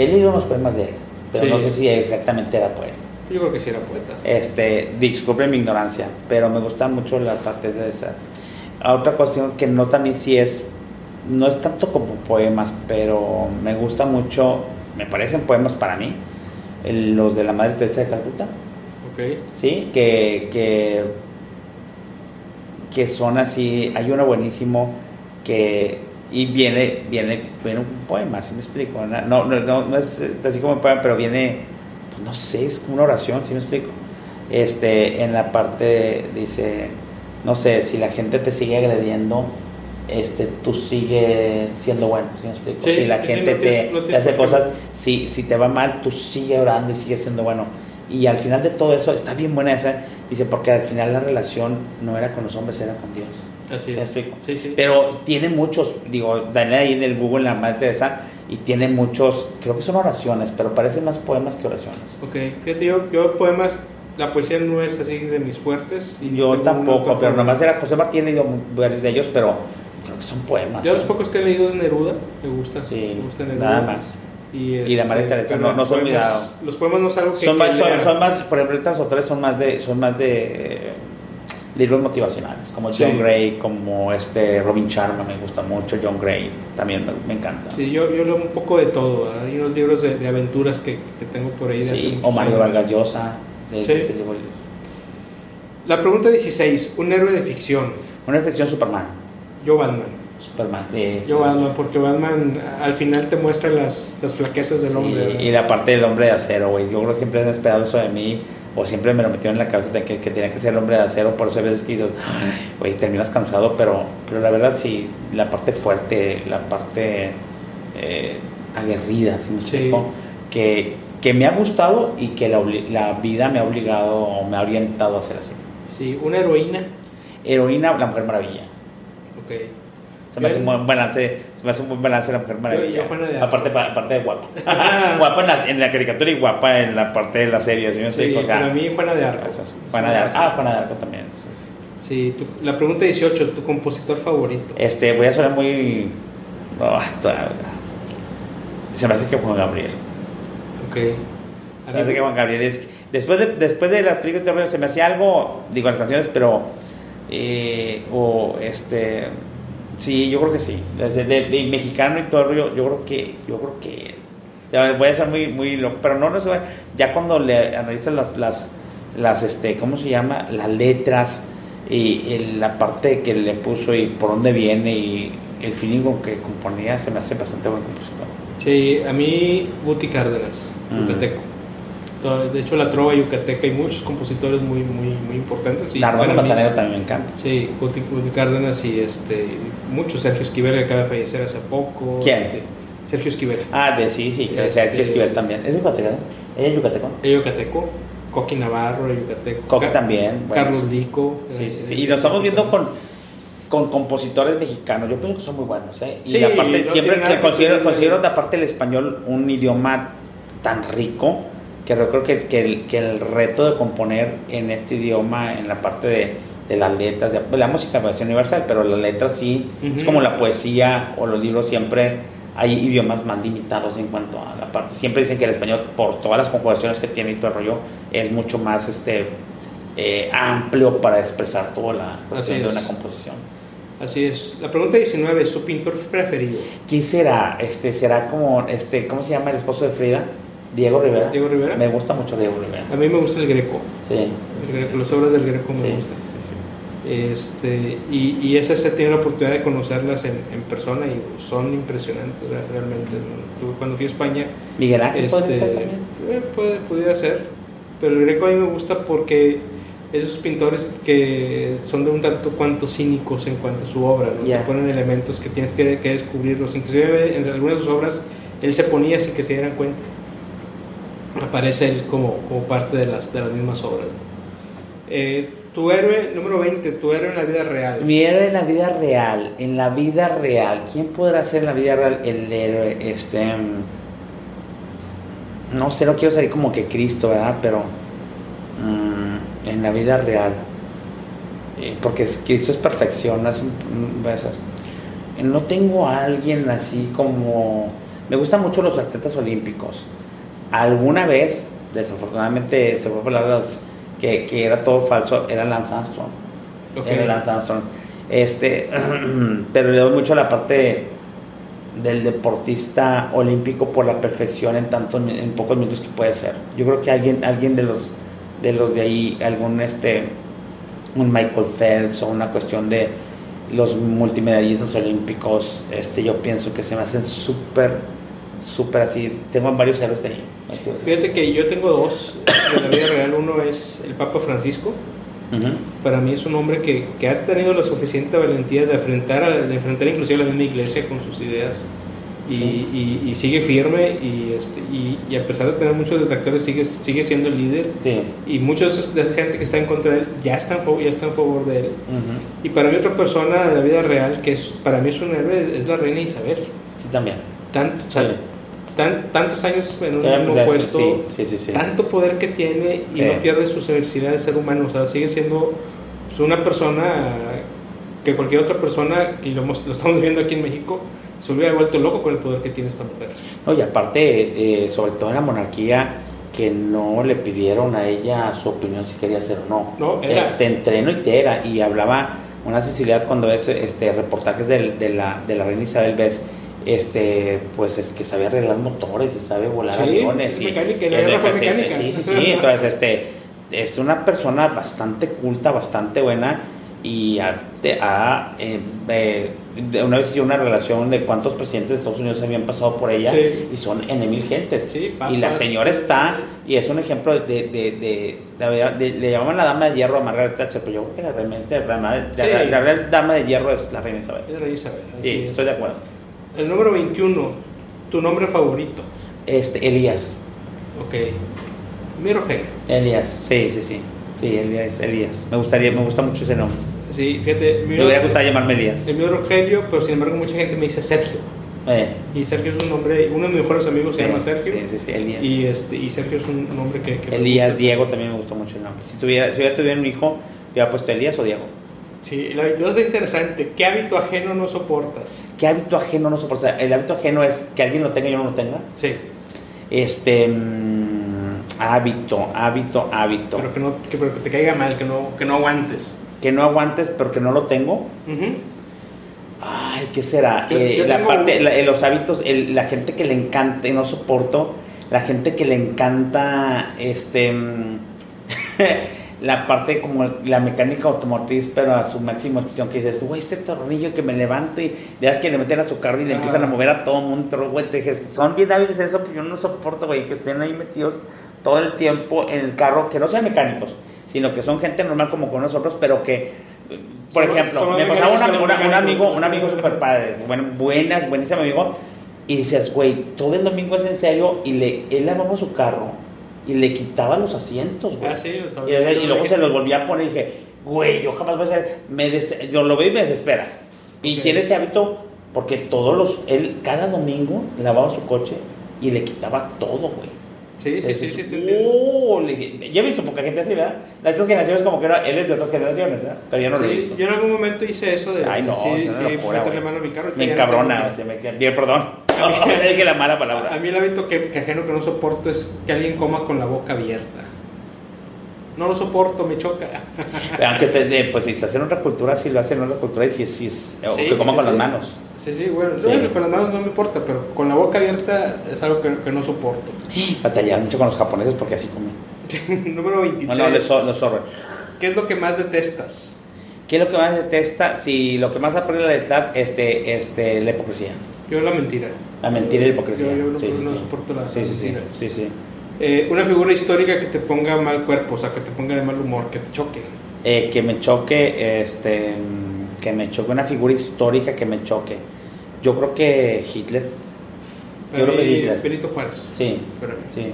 He leído unos poemas de él, pero no sé si exactamente era poeta. Yo creo que sí era poeta. Este, disculpe mi ignorancia, pero me gusta mucho la parte de esa. Otra cuestión que no también sí es, no es tanto como poemas, pero me gusta mucho, me parecen poemas para mí, los de la Madre Teresa de Calcuta. Okay. Sí, que, que que son así, hay uno buenísimo que, y viene, viene, viene un poema, ¿sí me explico? No, no, no, no es, así como un poema, pero viene, pues no sé, es como una oración, ¿sí me explico? Este, en la parte dice, no sé, si la gente te sigue agrediendo, este, tú sigue siendo bueno, ¿sí me explico? si la gente te, hace cosas, si, si te va mal, tú sigue orando y sigue siendo bueno. Y al final de todo eso, está bien buena esa, Dice, porque al final la relación no era con los hombres, era con Dios. Así es. Sí, sí. Pero tiene muchos, digo, dale ahí en el Google la madre esa y tiene muchos, creo que son oraciones, pero parecen más poemas que oraciones. Ok, fíjate, yo, yo poemas, la poesía no es así de mis fuertes. Y yo tampoco, pero nomás era José Martín, he leído varios de ellos, pero creo que son poemas. Yo los pocos que he leído es Neruda, me gusta. Sí, me gusta Neruda. nada más. Y, la María Teresa, no, no son olvidados. Los poemas no es algo que. Son, más, son, más, por ejemplo, estas otras son más de, son más de libros motivacionales, como John Gray, como este Robin Sharma, me gusta mucho, John Gray también me, encanta. Sí, yo, yo, leo un poco de todo, hay unos libros de, aventuras que, que, tengo por ahí. De sí, o Mario Vargas Llosa. sí. La pregunta 16, un héroe de ficción. Una de ficción, Superman. Yo Batman. Superman. Yo Batman, porque Batman al final te muestra las, las flaquezas del hombre. Y la parte del hombre de acero, güey. Yo creo que siempre han esperado eso de mí, o siempre me lo metieron en la cabeza de que, que tenía que ser el hombre de acero, por eso a veces que dices, güey, terminas cansado, pero, pero la verdad sí, la parte fuerte, la parte eh, aguerrida, si me explico, que, que me ha gustado y que la, la vida me ha obligado o me ha orientado a hacer así. Sí, una heroína. Heroína, la Mujer Maravilla. Ok. Se me hace un buen balance, se me hace un buen balance la mujer maravilla. aparte, aparte de guapa. guapa en la, en la, caricatura y guapa en la parte de la serie. ¿sí? Sí, o sea, para mí Juana de Arco. Juana de Arco. Ah, Juana de Arco también. Sí, tu- la pregunta 18, tu compositor favorito. Este, voy a sonar muy. no, hasta- se me hace que Juan Gabriel. Ok. Se me hace que Juan Gabriel es. Después de, después de las películas de terror se me hacía algo, digo las canciones, pero. eh, o este. Sí, yo creo que sí. Desde de, de mexicano y todo el rollo, yo creo que. Yo creo que. ya, voy a ser muy, muy loco, pero no, no se va. Ya cuando le analizas las, las, las, este, ¿cómo se llama? Las letras y el- la parte que le puso y por dónde viene y el feeling con que componía, se me hace bastante buen compositor. Sí, a mí Guti Cárdenas, De hecho, la trova yucateca hay muchos compositores muy, muy, muy importantes. y mí- Manzanero también me encanta. Sí, Guti, Guti Cárdenas y este, muchos. Sergio Esquivel que acaba de fallecer hace poco. ¿Quién? este, Sergio Esquivel. Ah, de sí, sí, que Este- Sergio Esquivel también. ¿Es yucateco? ¿Ella es yucateco? El yucateco. Coqui Navarro, yucateco. Coqui también, bueno, Carlos sí. Lico. Sí, eh, sí, sí. Y lo estamos viendo con, con compositores mexicanos. Yo pienso que son muy buenos, ¿eh? Y Sí, aparte, no siempre tiene que considero, considero de aparte el español un idioma tan rico que yo creo que, que, el, que el reto de componer en este idioma, en la parte de, de las letras, de, pues, la música es universal, pero las letras sí, es como la poesía o los libros siempre hay idiomas más limitados en cuanto a la parte. Siempre dicen que el español, por todas las conjugaciones que tiene y todo el rollo, es mucho más este eh, amplio para expresar toda la cuestión de una composición. Así es. La pregunta 19 es su pintor preferido. ¿Quién será? Este, ¿Será como, este, ¿cómo se llama el esposo de Frida? Diego Rivera. Diego Rivera. Me gusta mucho Diego Rivera. A mí me gusta el Greco. Sí. El Greco, las obras del Greco me Sí, gustan. sí, sí. Este, y, y esas se tiene la oportunidad de conocerlas en, en persona y son impresionantes re- realmente. cuando fui a España, Miguel Ángel este, puede ser también. eh, puede, pudiera ser, pero el Greco a mí me gusta porque esos pintores que son de un tanto cuanto cínicos en cuanto a su obra, ¿no? Ya. que ponen elementos que tienes que, que descubrirlos, inclusive en algunas de sus obras él se ponía sin que se dieran cuenta. Aparece él como, como parte de las, de las mismas obras. Eh, tu héroe, número 20, tu héroe en la vida real. Mi héroe en la vida real, en la vida real, ¿quién podrá ser en la vida real el héroe? Este, mm, no sé, no quiero salir como que Cristo, ¿verdad? Pero mm, en la vida real, eh, porque Cristo es perfección, no es un- esas- no tengo a alguien así como, me gustan mucho los atletas olímpicos. Alguna vez, desafortunadamente, se fue por las que, que era todo falso, era Lance Armstrong. Era Lance Armstrong. Este, pero le doy mucho a la parte del deportista olímpico por la perfección en tanto en pocos minutos que puede ser. Yo creo que alguien, alguien de los de los de ahí, algún este un Michael Phelps o una cuestión de los multimedallistas olímpicos, este yo pienso que se me hacen súper súper así. Tengo varios héroes de ahí. Fíjate que yo tengo dos de la vida real. Uno es el Papa Francisco. Ujú. Para mí es un hombre que, que ha tenido la suficiente valentía de enfrentar, a- de enfrentar inclusive a la misma iglesia con sus ideas. Y, Sí. y- y sigue firme y, este, y, a pesar de tener muchos detractores sigue, sigue siendo el líder Sí. y muchos de esa gente que está en contra de él ya a favor- ya está en favor de él. Ujú. Y para mí otra persona de la vida real que es para mí es un héroe es la reina Isabel. Sí, también. Tanto, o sea, Sí. Tan- tantos años en un mismo pues, puesto, sí, sí, sí, tanto poder que tiene y no pierde su severidad de ser humano. O sea, sigue siendo pues, una persona que cualquier otra persona, y lo, lo estamos viendo aquí en México, se hubiera vuelto loco con el poder que tiene esta mujer. No, y aparte, eh, sobre todo en la monarquía, que no le pidieron a ella su opinión si quería hacer o no. No, era. Te entreno y te era. Y hablaba una sensibilidad cuando ves este, reportajes del- de, la, de la reina Isabel, ves, este, pues es que sabe arreglar motores y sabe volar Sí, aviones. es y, mecánica, la fue sí, sí, mecánica. Sí, sí, sí. Entonces, este, es una persona bastante culta, bastante buena y ha, ha, eh, eh, de- una vez hizo una relación de cuántos presidentes de Estados Unidos habían pasado por ella Sí. y son en mil gentes. Sí, y la señora está, y es un ejemplo de, de, de, de- de- le llaman la dama de hierro a Margaret Thatcher, pero yo creo que la, realmente la, de- Sí. la- la dama de hierro es la reina Isabel. La reina Isabel. Sí, es. estoy de acuerdo. El número 21, tu nombre favorito. Este, Elías. Ok. Mi Rogelio. Elías, sí, sí, sí. Sí, Elías, Elías. Me gustaría, me gusta mucho ese nombre. Sí, fíjate. Me hubiera gustado llamarme Elías. El mío es Rogelio, pero sin embargo mucha gente me dice Sergio. Eh, Y Sergio es un nombre, uno de mis mejores amigos se llama Sergio. Sí, sí, sí, Elías. Y, este, y Sergio es un nombre que... que Elías. Diego también me gustó mucho el nombre. Si tuviera, si hubiera tenido un hijo, yo hubiera puesto Elías o Diego. Sí, la 22 es interesante. ¿Qué hábito ajeno no soportas? ¿Qué hábito ajeno no soportas? El hábito ajeno es que alguien lo tenga y yo no lo tenga. Sí. Este. mm, hábito, hábito, hábito. Pero que, no, que, pero que te caiga mal, que no, que no aguantes. Que no aguantes, pero que no lo tengo. Ujú. Ay, ¿qué será? Yo- Eh, yo la parte, la- eh, los hábitos, el- la gente que le encanta y no soporto, la gente que le encanta, este, mm, la parte como la mecánica automotriz, pero a su máxima expresión, que dices, güey, este tornillo que me levanto y ya es que le meten a su carro y le Ah. empiezan a mover a todo mundo, güey, te dije, son bien hábiles eso, pero yo no soporto, güey, que estén ahí metidos todo el tiempo en el carro, que no sean mecánicos, sino que son gente normal como con nosotros, pero que, por Son- ejemplo, son me pasaba una- los un amigo, un amigo super padre, bueno, buenas, buenísimo amigo, y dices, güey, todo el domingo es en serio, y le, él lavaba su carro y le quitaba los asientos, güey. Ah, sí, y, y luego se los volvía a poner y dije, güey, yo jamás voy a hacer, me des- yo lo veo y me desespera. Y tiene ese hábito porque todos los, él cada domingo lavaba su coche y le quitaba todo, güey. Sí, sí, sí, sí, ya he visto poca gente así, ¿verdad? Estas generaciones como que era, él es de otras generaciones, ¿verdad? Pero yo no lo he visto. yo en algún momento hice eso de Ay, no, sí, sí, meterle mano a mi carro. Me encabrona, bien, perdón. Dije la mala palabra. A mí el hábito que, que ajeno que no soporto es que alguien coma con la boca abierta. No lo soporto, me choca. Aunque se- de- pues si se hace en otra cultura, si lo hacen en otra cultura y si es, si que coma con las manos. Sí, sí, bueno, Sí. no, con las manos no me importa, pero con la boca abierta es algo que, que no soporto. Batallar mucho con los japoneses porque así comen. Número 23. No, no, les sorbe. ¿Qué es lo que más detestas? ¿Qué es lo que más detesta? Si lo que más aprende la lealtad, este, este, la hipocresía. Yo la mentira. La mentira y la hipocresía. Yo, yo no, Sí, no sí. soporto la, Sí, la sí, sí, mentira. sí, sí. Eh, una figura histórica que te ponga mal cuerpo, o sea, que te ponga de mal humor, que te choque. Eh, que me choque, este, que me choque una figura histórica que me choque. Yo creo que Hitler. Yo creo que Hitler. Benito Juárez. Sí, Para mí. sí.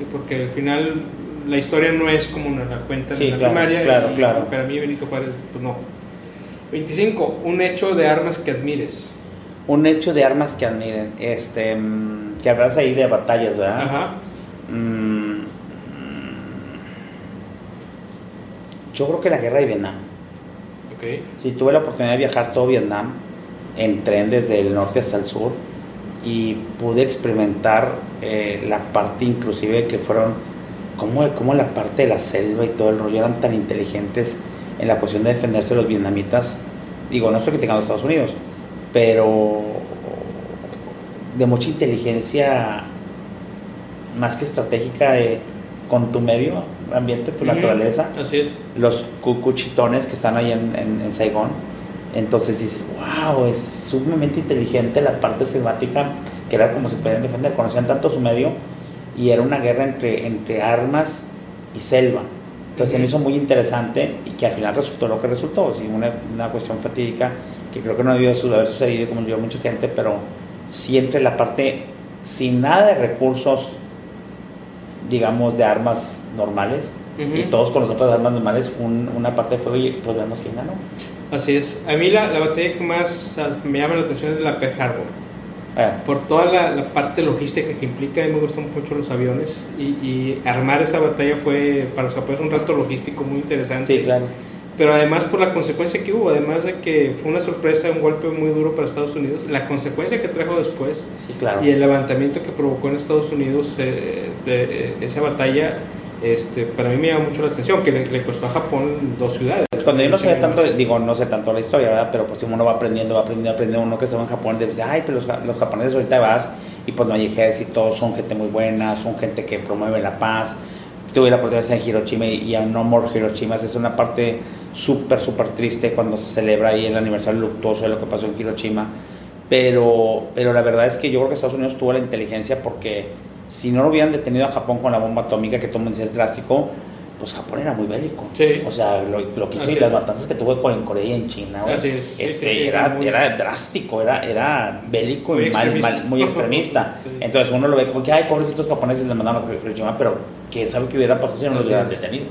Y porque al final la historia no es como nos la cuentan Sí, en la claro, primaria. claro, y claro. Para mí Benito Juárez, pues no. 25. Un hecho de armas que admires. Un hecho de armas que admiren. Este, mm, que hablas ahí de batallas, ¿verdad? Ajá. Mm, yo creo que la guerra de Vietnam. Ok. Sí, tuve la oportunidad de viajar todo Vietnam en tren desde el norte hasta el sur y pude experimentar eh, la parte inclusive que fueron, como, como la parte de la selva y todo el rollo eran tan inteligentes en la cuestión de defenderse los vietnamitas. Digo, no estoy criticando a Estados Unidos, pero de mucha inteligencia más que estratégica de, con tu medio ambiente, tu Ujú. naturaleza Así es. los cu- cuchitones que están ahí en, en, en Saigón. Entonces dices, wow, es sumamente inteligente la parte selvática, que era como se podían defender, conocían tanto su medio y era una guerra entre, entre armas y selva. Entonces se me hizo muy interesante y que al final resultó lo que resultó, sí, una, una cuestión fatídica que creo que no debió haber sucedido como yo mucha gente, pero sí entre la parte sin nada de recursos, digamos, de armas normales, Ujú. y todos con nosotros de armas normales, un- una parte de fuego y pues vemos quién ganó. Así es. A mí la, la batalla que más ah, me llama la atención es la Pearl Harbor. Eh, Por toda la, la parte logística que implica, a mí me gustan mucho los aviones. Y, y armar esa batalla fue para los japoneses un reto logístico muy interesante. sí, claro. Pero además por la consecuencia que hubo, además de que fue una sorpresa, un golpe muy duro para Estados Unidos, la consecuencia que trajo después Sí, claro. y el levantamiento que provocó en Estados Unidos eh, de, eh, esa batalla, este, para mí me llama mucho la atención, que le, le costó a Japón dos ciudades. Cuando yo no sé tanto, digo, no sé tanto la historia, ¿verdad? Pero pues si uno va aprendiendo, va aprendiendo, aprendiendo, uno que estaba en Japón, dice, ay, pero los, los japoneses ahorita vas y pues no hay ejército, todos son gente muy buena, son gente que promueve la paz. Tuve la oportunidad de estar en Hiroshima y y a No More Hiroshima, es una parte súper, súper triste cuando se celebra ahí el aniversario luctuoso de lo que pasó en Hiroshima. Pero, pero la verdad es que yo creo que Estados Unidos tuvo la inteligencia porque si no lo hubieran detenido a Japón con la bomba atómica, que todo el mundo es drástico, pues Japón era muy bélico. Sí. O sea, lo, lo que hizo y las matanzas que tuvo en Corea y en China, güey, Así es, este, sí, sí, era, muy- era drástico, era, era bélico Muy y mal, extremista. mal- muy extremista. Entonces uno lo ve como que, ay, pobrecitos japoneses les mandaron a Hiroshima, pero ¿qué sabe qué hubiera pasado si no los hubieran es. detenido?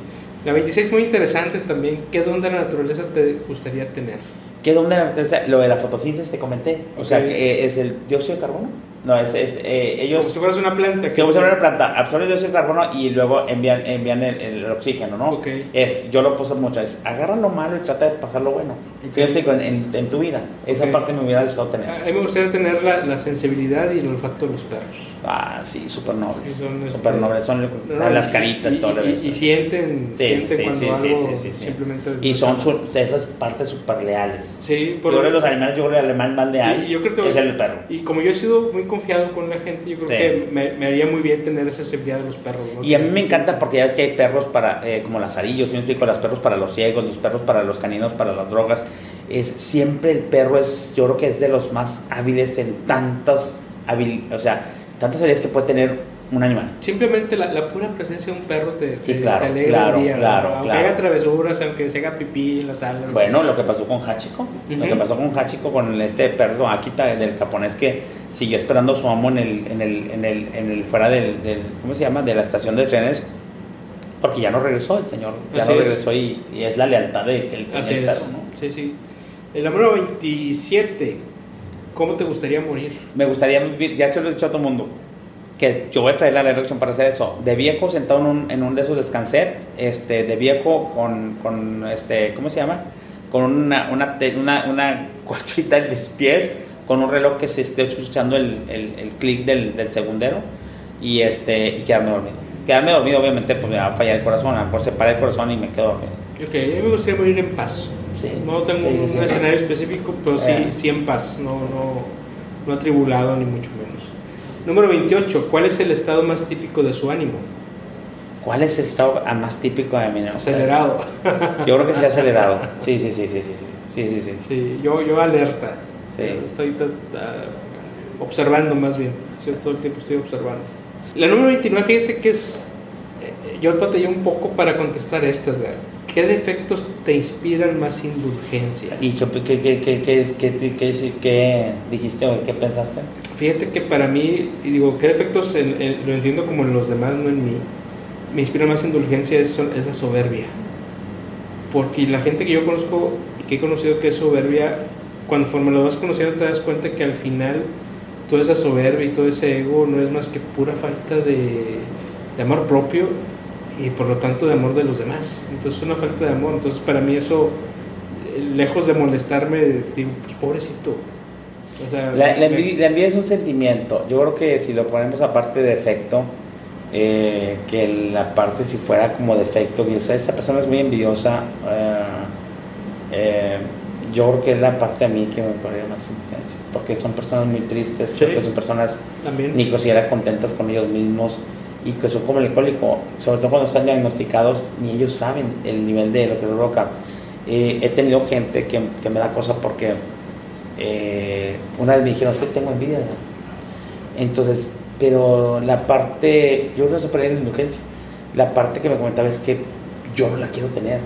La 26 muy interesante también, ¿qué don de la naturaleza te gustaría tener? ¿Qué dónde la- o sea, lo de la fotosíntesis te comenté? O sea, que es el dióxido de carbono. No, es, es eh, ellos... Como si fueras una planta. Si a una planta, absorben dióxido de carbono y luego envían, envían el, el oxígeno, ¿no? Ok. Es, yo lo puse mucho, es agarra lo malo y trata de pasar lo bueno. Ok. ¿Sí me explico? En, en, tu vida. Esa Ok. parte me hubiera gustado tener. A mí me gustaría tener la, la sensibilidad y el olfato de los perros. Ah, sí, súper nobles. Sí, son, este, nobles, son No, las y- caritas, y, todo lo y, eso. y sienten, Sí, sienten sí, cuando algo simplemente... Y son su- esas partes súper leales. Sí, Yo por creo que los animales, yo creo que el animal más leal Y- y yo creo que- es el perro. Y como yo he sido muy confiado con la gente, yo creo que me, me haría muy bien tener esa sensibilidad de los perros. ¿no? Y a mí me encanta porque ya ves que hay perros para, eh, como las arillos, ¿sí me explico? Los perros para los ciegos, los perros para los caninos, para las drogas. Es, siempre el perro es, yo creo que es de los más hábiles en tantas habil, o sea, tantas habilidades que puede tener un animal. Simplemente la, la pura presencia de un perro te, Sí, te- claro, te alegra claro, el día. claro, aunque haga travesuras, aunque se haga pipí en la sala. Bueno, lo que pasó con Hachiko, lo que pasó con Hachiko, con este perro Akita del japonés que siguió esperando a su amo en el, en el, en el, en el fuera del, del- ¿cómo se llama? De la estación de trenes, porque ya no regresó el señor, ya Así no es. regresó y, y es la lealtad de que el, Así el es. perro, ¿no? Sí, sí. El número 27. ¿Cómo te gustaría morir? Me gustaría vivir, ya se lo he dicho a todo el mundo, que yo voy a traer la reacción para hacer eso. De viejo sentado en un, en un de esos descanser, este, de viejo con, con este, ¿cómo se llama? Con una, una, una, una colchita en mis pies, con un reloj que se esté escuchando el, el, el clic del, del segundero y, este, y quedarme dormido. Quedarme dormido, obviamente, pues me va a fallar el corazón, a lo mejor se para el corazón y me quedo dormido. Ok, a mí me gustaría morir en paz. Sí. No tengo Sí, un, sí. escenario específico, pero sí, Eh. sí en paz, no, no, no atribulado ni mucho menos. Número 28. ¿Cuál es el estado más típico de su ánimo? ¿Cuál es el estado más típico de mi negocio? Acelerado. Yo creo que sí acelerado. Sí, sí, sí, sí, sí. Sí, sí, sí. Sí, yo, yo alerta. Sí. Estoy ta- ta- observando más bien. Todo el tiempo estoy observando. La número 29, fíjate que es... eh, Yo batallé un poco para contestar esta, Edgar. ¿Qué defectos te inspiran más indulgencia? ¿Y qué, qué, qué, qué, dijiste o qué pensaste? Fíjate que para mí, y digo, ¿qué defectos en- en- lo entiendo como en los demás, no en mí? Me inspira más indulgencia es, es la soberbia. Porque la gente que yo conozco y que he conocido que es soberbia, cuando conforme lo vas conociendo te das cuenta que al final toda esa soberbia y todo ese ego no es más que pura falta de, de amor propio y por lo tanto de amor de los demás. Entonces es una falta de amor. Entonces para mí eso, lejos de molestarme, digo, pues pobrecito. O sea, La, la envidia, la envidia es un sentimiento. Yo creo que si lo ponemos aparte de defecto, eh, que la parte si fuera como defecto, que esta persona es muy envidiosa, eh, eh, yo creo que es la parte a mí que me parece más porque son personas muy tristes, Sí. creo que son personas también. ni considera contentas con ellos mismos y que son como el alcohólico, sobre todo cuando están diagnosticados, ni ellos saben el nivel de lo que lo provoca. Eh, he tenido gente que, que me da cosas porque eh, una vez me dijeron, es que tengo envidia. ¿no?". Entonces, pero la parte, yo creo que en la indulgencia, la parte que me comentaba es que yo no la quiero tener,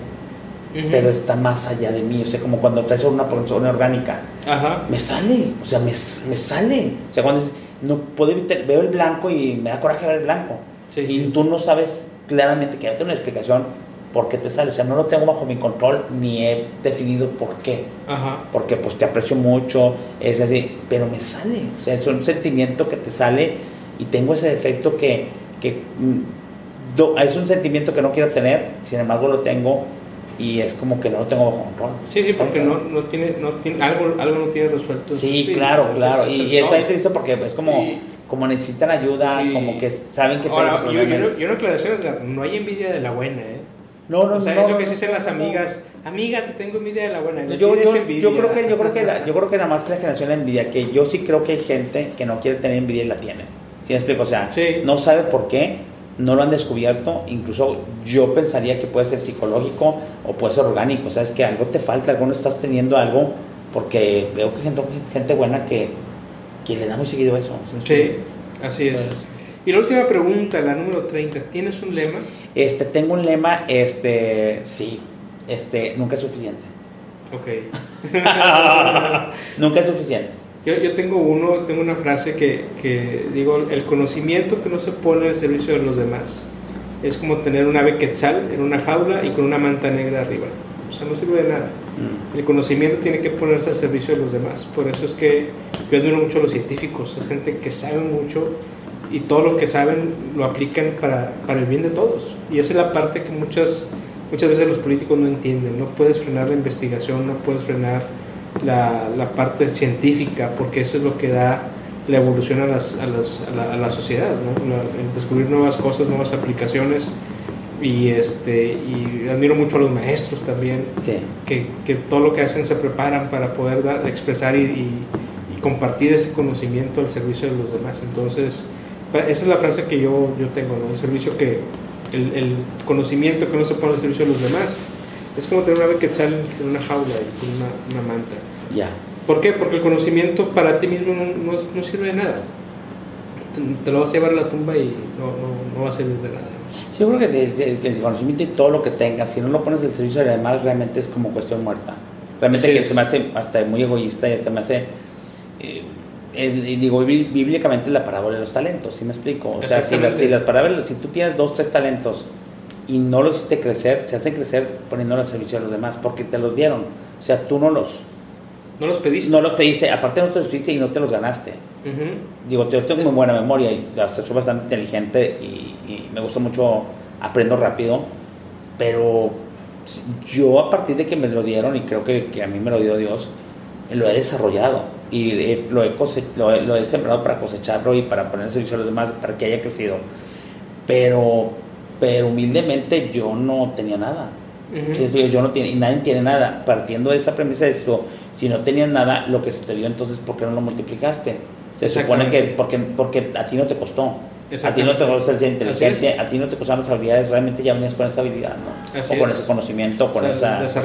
Ujú. pero está más allá de mí, o sea, como cuando traes una persona orgánica, Ajá. me sale, o sea, me, me sale. O sea, cuando dices, no puedo evitar, veo el blanco y me da coraje ver el blanco. Sí, y sí. tú no sabes claramente que hay una explicación por qué te sale. O sea, no lo tengo bajo mi control ni he definido por qué. Ajá. Porque pues te aprecio mucho, es así, pero me sale. O sea, es un sentimiento que te sale y tengo ese defecto que, que mm, do- es un sentimiento que no quiero tener, sin embargo lo tengo y es como que no lo tengo bajo control. Sí, sí, porque no, no tiene, no tiene, algo, algo no tiene resuelto. Sí, Sí, claro, claro. ese es Y, está interesante porque es como, Y- como necesitan ayuda, Sí. como que saben que Ahora, yo, yo, no- yo una aclaración, no hay envidia de la buena, ¿eh? no, no, o sea, no, eso no, que no, sí dicen las no, no. amigas, amiga, te tengo envidia de la buena. No, Yo, yo, yo creo que yo creo que la, yo creo que nada más la generación de la envidia que yo sí creo que hay gente que no quiere tener envidia y la tiene ¿sí me explico? o sea Sí. no sabe por qué no lo han descubierto incluso yo pensaría que puede ser psicológico o puede ser orgánico sabes que algo te falta algo no estás teniendo algo porque veo que gente, gente buena que, que le da muy seguido eso ¿sí así es. Pues- Y la última pregunta, la número 30. ¿Tienes un lema? Este, tengo un lema, este, sí, este, nunca es suficiente. Ok. nunca es suficiente. Yo, yo tengo uno, tengo una frase que, que digo, el conocimiento que no se pone al servicio de los demás es como tener un ave quetzal en una jaula y con una manta negra arriba. O sea, no sirve de nada. El conocimiento tiene que ponerse al servicio de los demás. Por eso es que yo admiro mucho a los científicos. Es gente que sabe mucho y todo lo que saben lo aplican para, para el bien de todos. Y esa es la parte que muchas, muchas veces los políticos no entienden. No puedes frenar la investigación, no puedes frenar la, la parte científica, porque eso es lo que da la evolución a, las, a, las, a, la, a la, sociedad, ¿no? el descubrir nuevas cosas, nuevas aplicaciones. Y, este, y admiro mucho a los maestros también, Sí. que, que todo lo que hacen se preparan para poder dar, expresar y, y, y compartir ese conocimiento al servicio de los demás. Entonces, esa es la frase que yo, yo tengo, ¿no? un servicio que, el, el conocimiento que no se pone al servicio de los demás, es como tener una quetzal en una jaula y con una, una manta. Ya. ¿Por qué? Porque el conocimiento para ti mismo no, no, no sirve de nada. Te, te lo vas a llevar a la tumba y no, no, no va a servir de nada. Sí, yo creo que el, el- conocimiento y todo lo que tengas, si no lo pones al servicio de los demás, realmente es como cuestión muerta. Realmente Así que es. se me hace hasta muy egoísta y hasta me hace... eh, es- digo, bí- bíblicamente la parábola de los talentos, ¿sí me explico? O sea, si, las, si, las parábolas, si tú tienes dos, tres talentos y no los hiciste crecer, se hacen crecer poniéndolos al servicio de los demás, porque te los dieron. O sea, tú no los, No los pediste. no los pediste, aparte no te los pediste y no te los ganaste. Ujú. Digo, yo tengo muy buena memoria y hasta soy bastante inteligente y, y me gusta mucho, aprendo rápido, pero yo a partir de que me lo dieron y creo que, que a mí me lo dio Dios, lo he desarrollado y he- lo, he lo, he, lo he sembrado para cosecharlo y para poner servicio a los demás, para que haya crecido. Pero, pero humildemente yo no tenía nada. Yo no tiene, y nadie tiene nada. Partiendo de esa premisa de esto, si no tenías nada, lo que se te dio, entonces, ¿por qué no lo multiplicaste? Se supone que porque, porque a ti no te costó. A ti no te costó ser inteligente, a ti no te costaron las habilidades, realmente ya venías con esa habilidad, ¿no? Así o con es. ese conocimiento, con O sea, esa...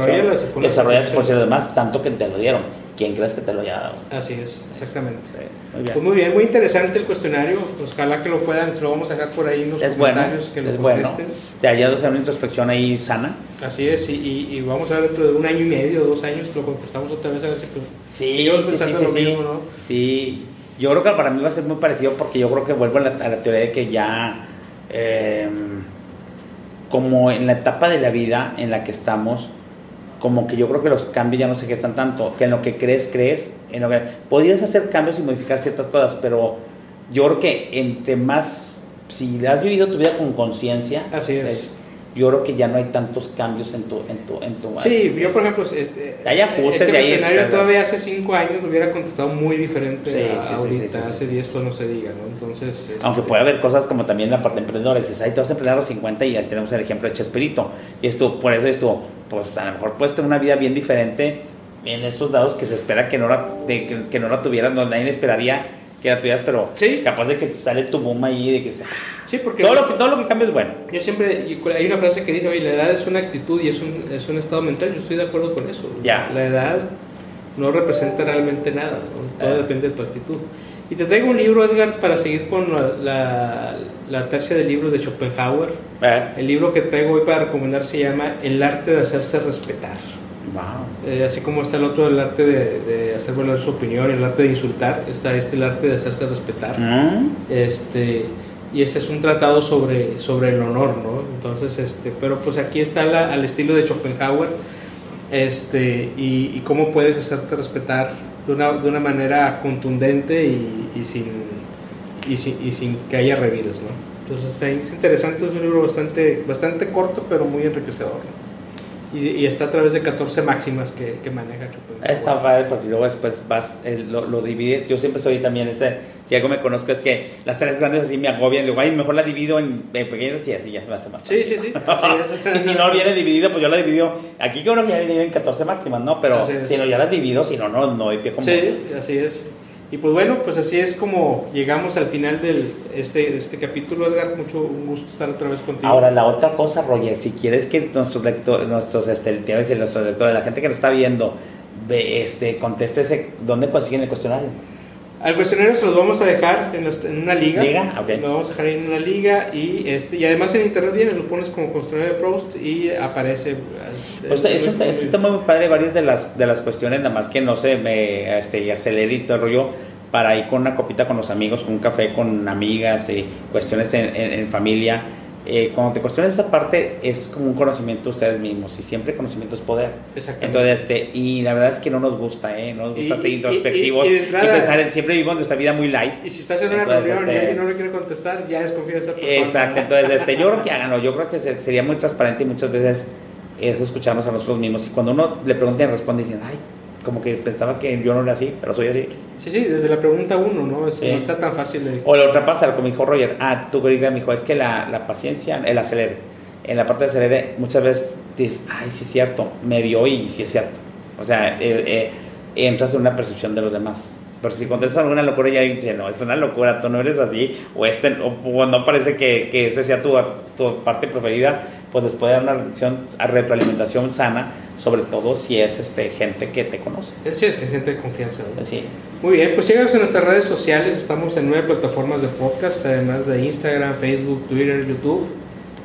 Desarrollas por los demás, tanto que te lo dieron. ¿Quién crees que te lo haya dado? Así es, exactamente. Muy bien. Pues muy bien, muy interesante el cuestionario. Ojalá que lo puedan, se lo vamos a dejar por ahí en los es bueno, comentarios que lo es bueno. contesten. Te haya una introspección ahí sana. Así es, y, y, vamos a ver dentro de un año y medio, dos años, lo contestamos otra vez a ver si pues, Sí, sí, pensando sí, lo sí, sí. mismo, ¿no? Sí, yo creo que para mí va a ser muy parecido porque yo creo que vuelvo a la, a la teoría de que ya, eh, como en la etapa de la vida en la que estamos, como que yo creo que los cambios ya no se gestan tanto, que en lo que crees, crees, en lo que podías hacer cambios y modificar ciertas cosas, pero yo creo que entre más, si has vivido tu vida con conciencia, Así es. yo creo que ya no hay tantos cambios en tu, en tu, en tu Sí, yo por ejemplo, este, Hay ajustes este de ahí, ¿verdad? todavía hace cinco años lo hubiera contestado muy diferente Sí, a sí, ahorita, sí, hace sí, 10 pues no se diga, ¿no? Entonces... este, Aunque puede haber cosas como también la parte de emprendedores. Dices, ahí te vas a emprender a los 50 y ya tenemos el ejemplo de Chespirito. Y esto, por eso esto, pues a lo mejor puedes tener una vida bien diferente en estos dados que se espera que no la, de- que, que no la tuvieras, no, nadie esperaría que la tuvieras, pero Sí. capaz de que sale tu boom ahí, de que ah, Sí, porque... todo, lo que, todo lo que cambia es bueno. Yo siempre, hay una frase que dice, oye, la edad es una actitud y es un, es un estado mental, yo estoy de acuerdo con eso. Ya. La edad no representa realmente nada, ¿no? todo Ah. depende de tu actitud. Y te traigo un libro, Edgar, para seguir con la, la, la tercia de libros de Schopenhauer. ¿verdad? El libro que traigo hoy para recomendar se llama El arte de hacerse respetar. Wow. Eh, así como está el otro, el arte de, de hacer valer su opinión, el arte de insultar, está este, el arte de hacerse respetar. Mm. Este, y este es un tratado sobre, sobre el honor, ¿no? Entonces, este, pero pues aquí está la- al estilo de Schopenhauer, este, y, y cómo puedes hacerte respetar de una, de una manera contundente y, sin, y, sin, y sin que haya revides, ¿no? Entonces es interesante, es un libro bastante, bastante corto, pero muy enriquecedor. Y, y está a través de 14 máximas que, que maneja Schopenhauer. Está padre porque luego después vas, eh, lo, lo divides. Yo siempre soy también ese, si algo me conozco es que las tres grandes así me agobian. Luego, ay, mejor la divido en, en pequeñas y así ya se me hace más Sí, sí, sí, es. y si no viene dividido, pues yo la divido. Aquí que uno viene dividido en 14 máximas, ¿no? Pero si no, ya las divido, si no, no, no hay pie como. Sí, así es. Y pues bueno, pues así es como llegamos al final de este, este capítulo, Edgar. Mucho un gusto estar otra vez contigo. Ahora, la otra cosa, Roger, si quieres que nuestros lectores, nuestros, este, nuestros lectores, la gente que nos está viendo, este, conteste ¿dónde consiguen el cuestionario? Al cuestionario se los vamos a dejar en, en una liga. ¿Liga? Ok. Lo vamos a dejar en una liga y este y además en internet viene, lo pones como cuestionario de Proust y aparece. Pues es un, es un tema muy padre, varias de las, de las cuestiones, nada más que no se me este, todo el rollo, para ir con una copita con los amigos, con un café con amigas y cuestiones en, en- en familia, eh, cuando te cuestionas esa parte es como un conocimiento de ustedes mismos y siempre conocimiento es poder. Entonces, este, y la verdad es que no nos gusta, ¿eh? No nos gusta Y- ser y- introspectivos y- y, y entrada- pensar en siempre vivimos nuestra vida muy light. Y si estás en una Entonces, reunión y este- alguien no le quiere contestar, ya desconfía de esa persona. Exacto, entonces este, yo creo que háganlo, yo creo que se- sería muy transparente y muchas veces es escucharnos a nosotros mismos y cuando uno le pregunta y responde dicen, ay, como que pensaba que yo no era así, pero soy así. Sí, sí, desde la pregunta uno, ¿no? Es- Sí. No está tan fácil de... O la otra pasa, como dijo Roger, ah, tu querida me dijo, es que la, la paciencia, el acelere. En la parte de acelere, muchas veces dices, ay, sí es cierto, me vio y sí es cierto. O sea, eh, eh, entras en una percepción de los demás. Pero si contestas alguna locura ya dices, no, es una locura, tú no eres así, o, este, o, o no parece que, que esa sea tu, tu parte preferida, pues les puede dar una retroalimentación sana, sobre todo si es este, gente que te conoce. Sí, es que gente de confianza. ¿no? Así. Muy bien, pues síganos en nuestras redes sociales. Estamos en nueve plataformas de podcast, además de Instagram, Facebook, Twitter, YouTube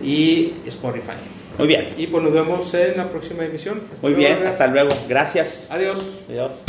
y Spotify. Muy bien, Y pues nos vemos en la próxima emisión. Hasta muy luego, bien, hasta luego, gracias. Adiós. Adiós.